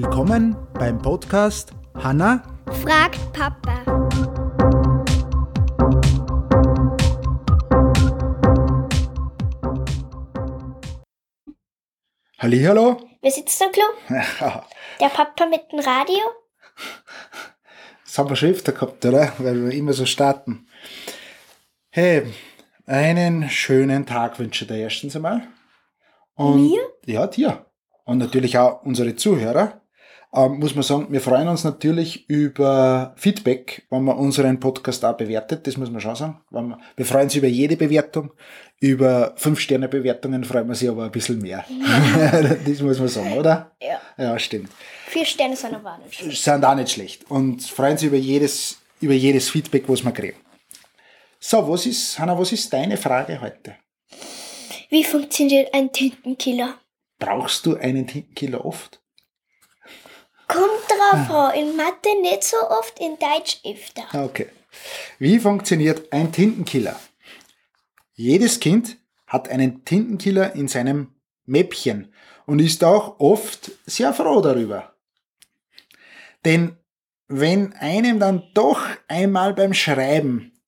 Willkommen beim Podcast Hanna fragt Papa. Hallihallo. Wer sitzt am Klo? Der Papa mit dem Radio? Das haben wir schon öfter gehabt, oder? Weil wir immer so starten. Hey, einen schönen Tag wünsche ich dir erstens einmal. Und, Mir? Ja, dir. Und natürlich auch unsere Zuhörer. Ähm, muss man sagen, wir freuen uns natürlich über Feedback, wenn man unseren Podcast auch bewertet. Das muss man schon sagen. Man, wir freuen uns über jede Bewertung. Über 5-Sterne-Bewertungen freuen wir sich aber ein bisschen mehr. das muss man sagen, oder? Ja. Ja, stimmt. Vier Sterne sind aber auch nicht schlecht. Sind auch nicht schlecht. Und freuen sich über jedes, über jedes Feedback, was wir kriegen. So, was ist, Hanna, was ist deine Frage heute? Wie funktioniert ein Tintenkiller? Brauchst du einen Tintenkiller oft? Kommt drauf an, in Mathe nicht so oft, in Deutsch öfter. Okay. Wie funktioniert ein Tintenkiller? Jedes Kind hat einen Tintenkiller in seinem Mäppchen und ist auch oft sehr froh darüber. Denn wenn einem dann doch einmal beim Schreiben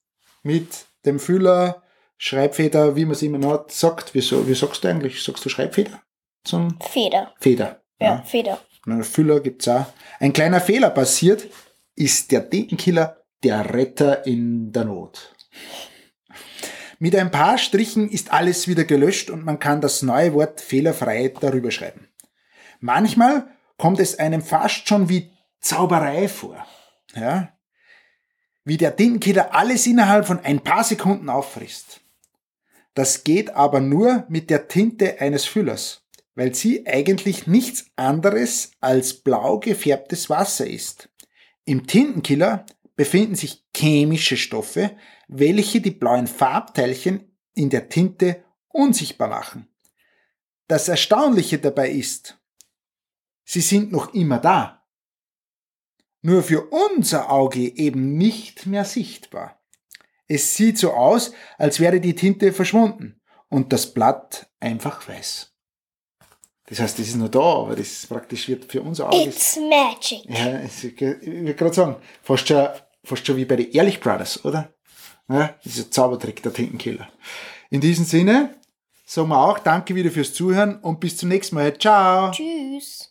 mit dem Füller, Schreibfeder, wie man es immer noch sagt, wieso, wie sagst du eigentlich? Sagst du Schreibfeder? Zum Feder. Feder. Ja, Feder. Und Füller gibt's auch. Ein kleiner Fehler passiert, ist der Tintenkiller der Retter in der Not. Mit ein paar Strichen ist alles wieder gelöscht und man kann das neue Wort fehlerfrei darüber schreiben. Manchmal kommt es einem fast schon wie Zauberei vor. Ja? Wie der Tintenkiller alles innerhalb von ein paar Sekunden auffrisst. Das geht aber nur mit der Tinte eines Füllers, weil sie eigentlich nichts anderes als blau gefärbtes Wasser ist. Im Tintenkiller befinden sich chemische Stoffe, welche die blauen Farbteilchen in der Tinte unsichtbar machen. Das Erstaunliche dabei ist, sie sind noch immer da. Nur für unser Auge eben nicht mehr sichtbar. Es sieht so aus, als wäre die Tinte verschwunden und das Blatt einfach weiß. Das heißt, das ist nur da, aber das praktisch wird für unser Auge. It's magic. Ja, ich würde gerade sagen, fast schon, fast schon wie bei den Ehrlich Brothers, oder? Ja, das ist ein Zaubertrick, der Tintenkiller. In diesem Sinne sagen wir auch Danke wieder fürs Zuhören und bis zum nächsten Mal. Ciao! Tschüss.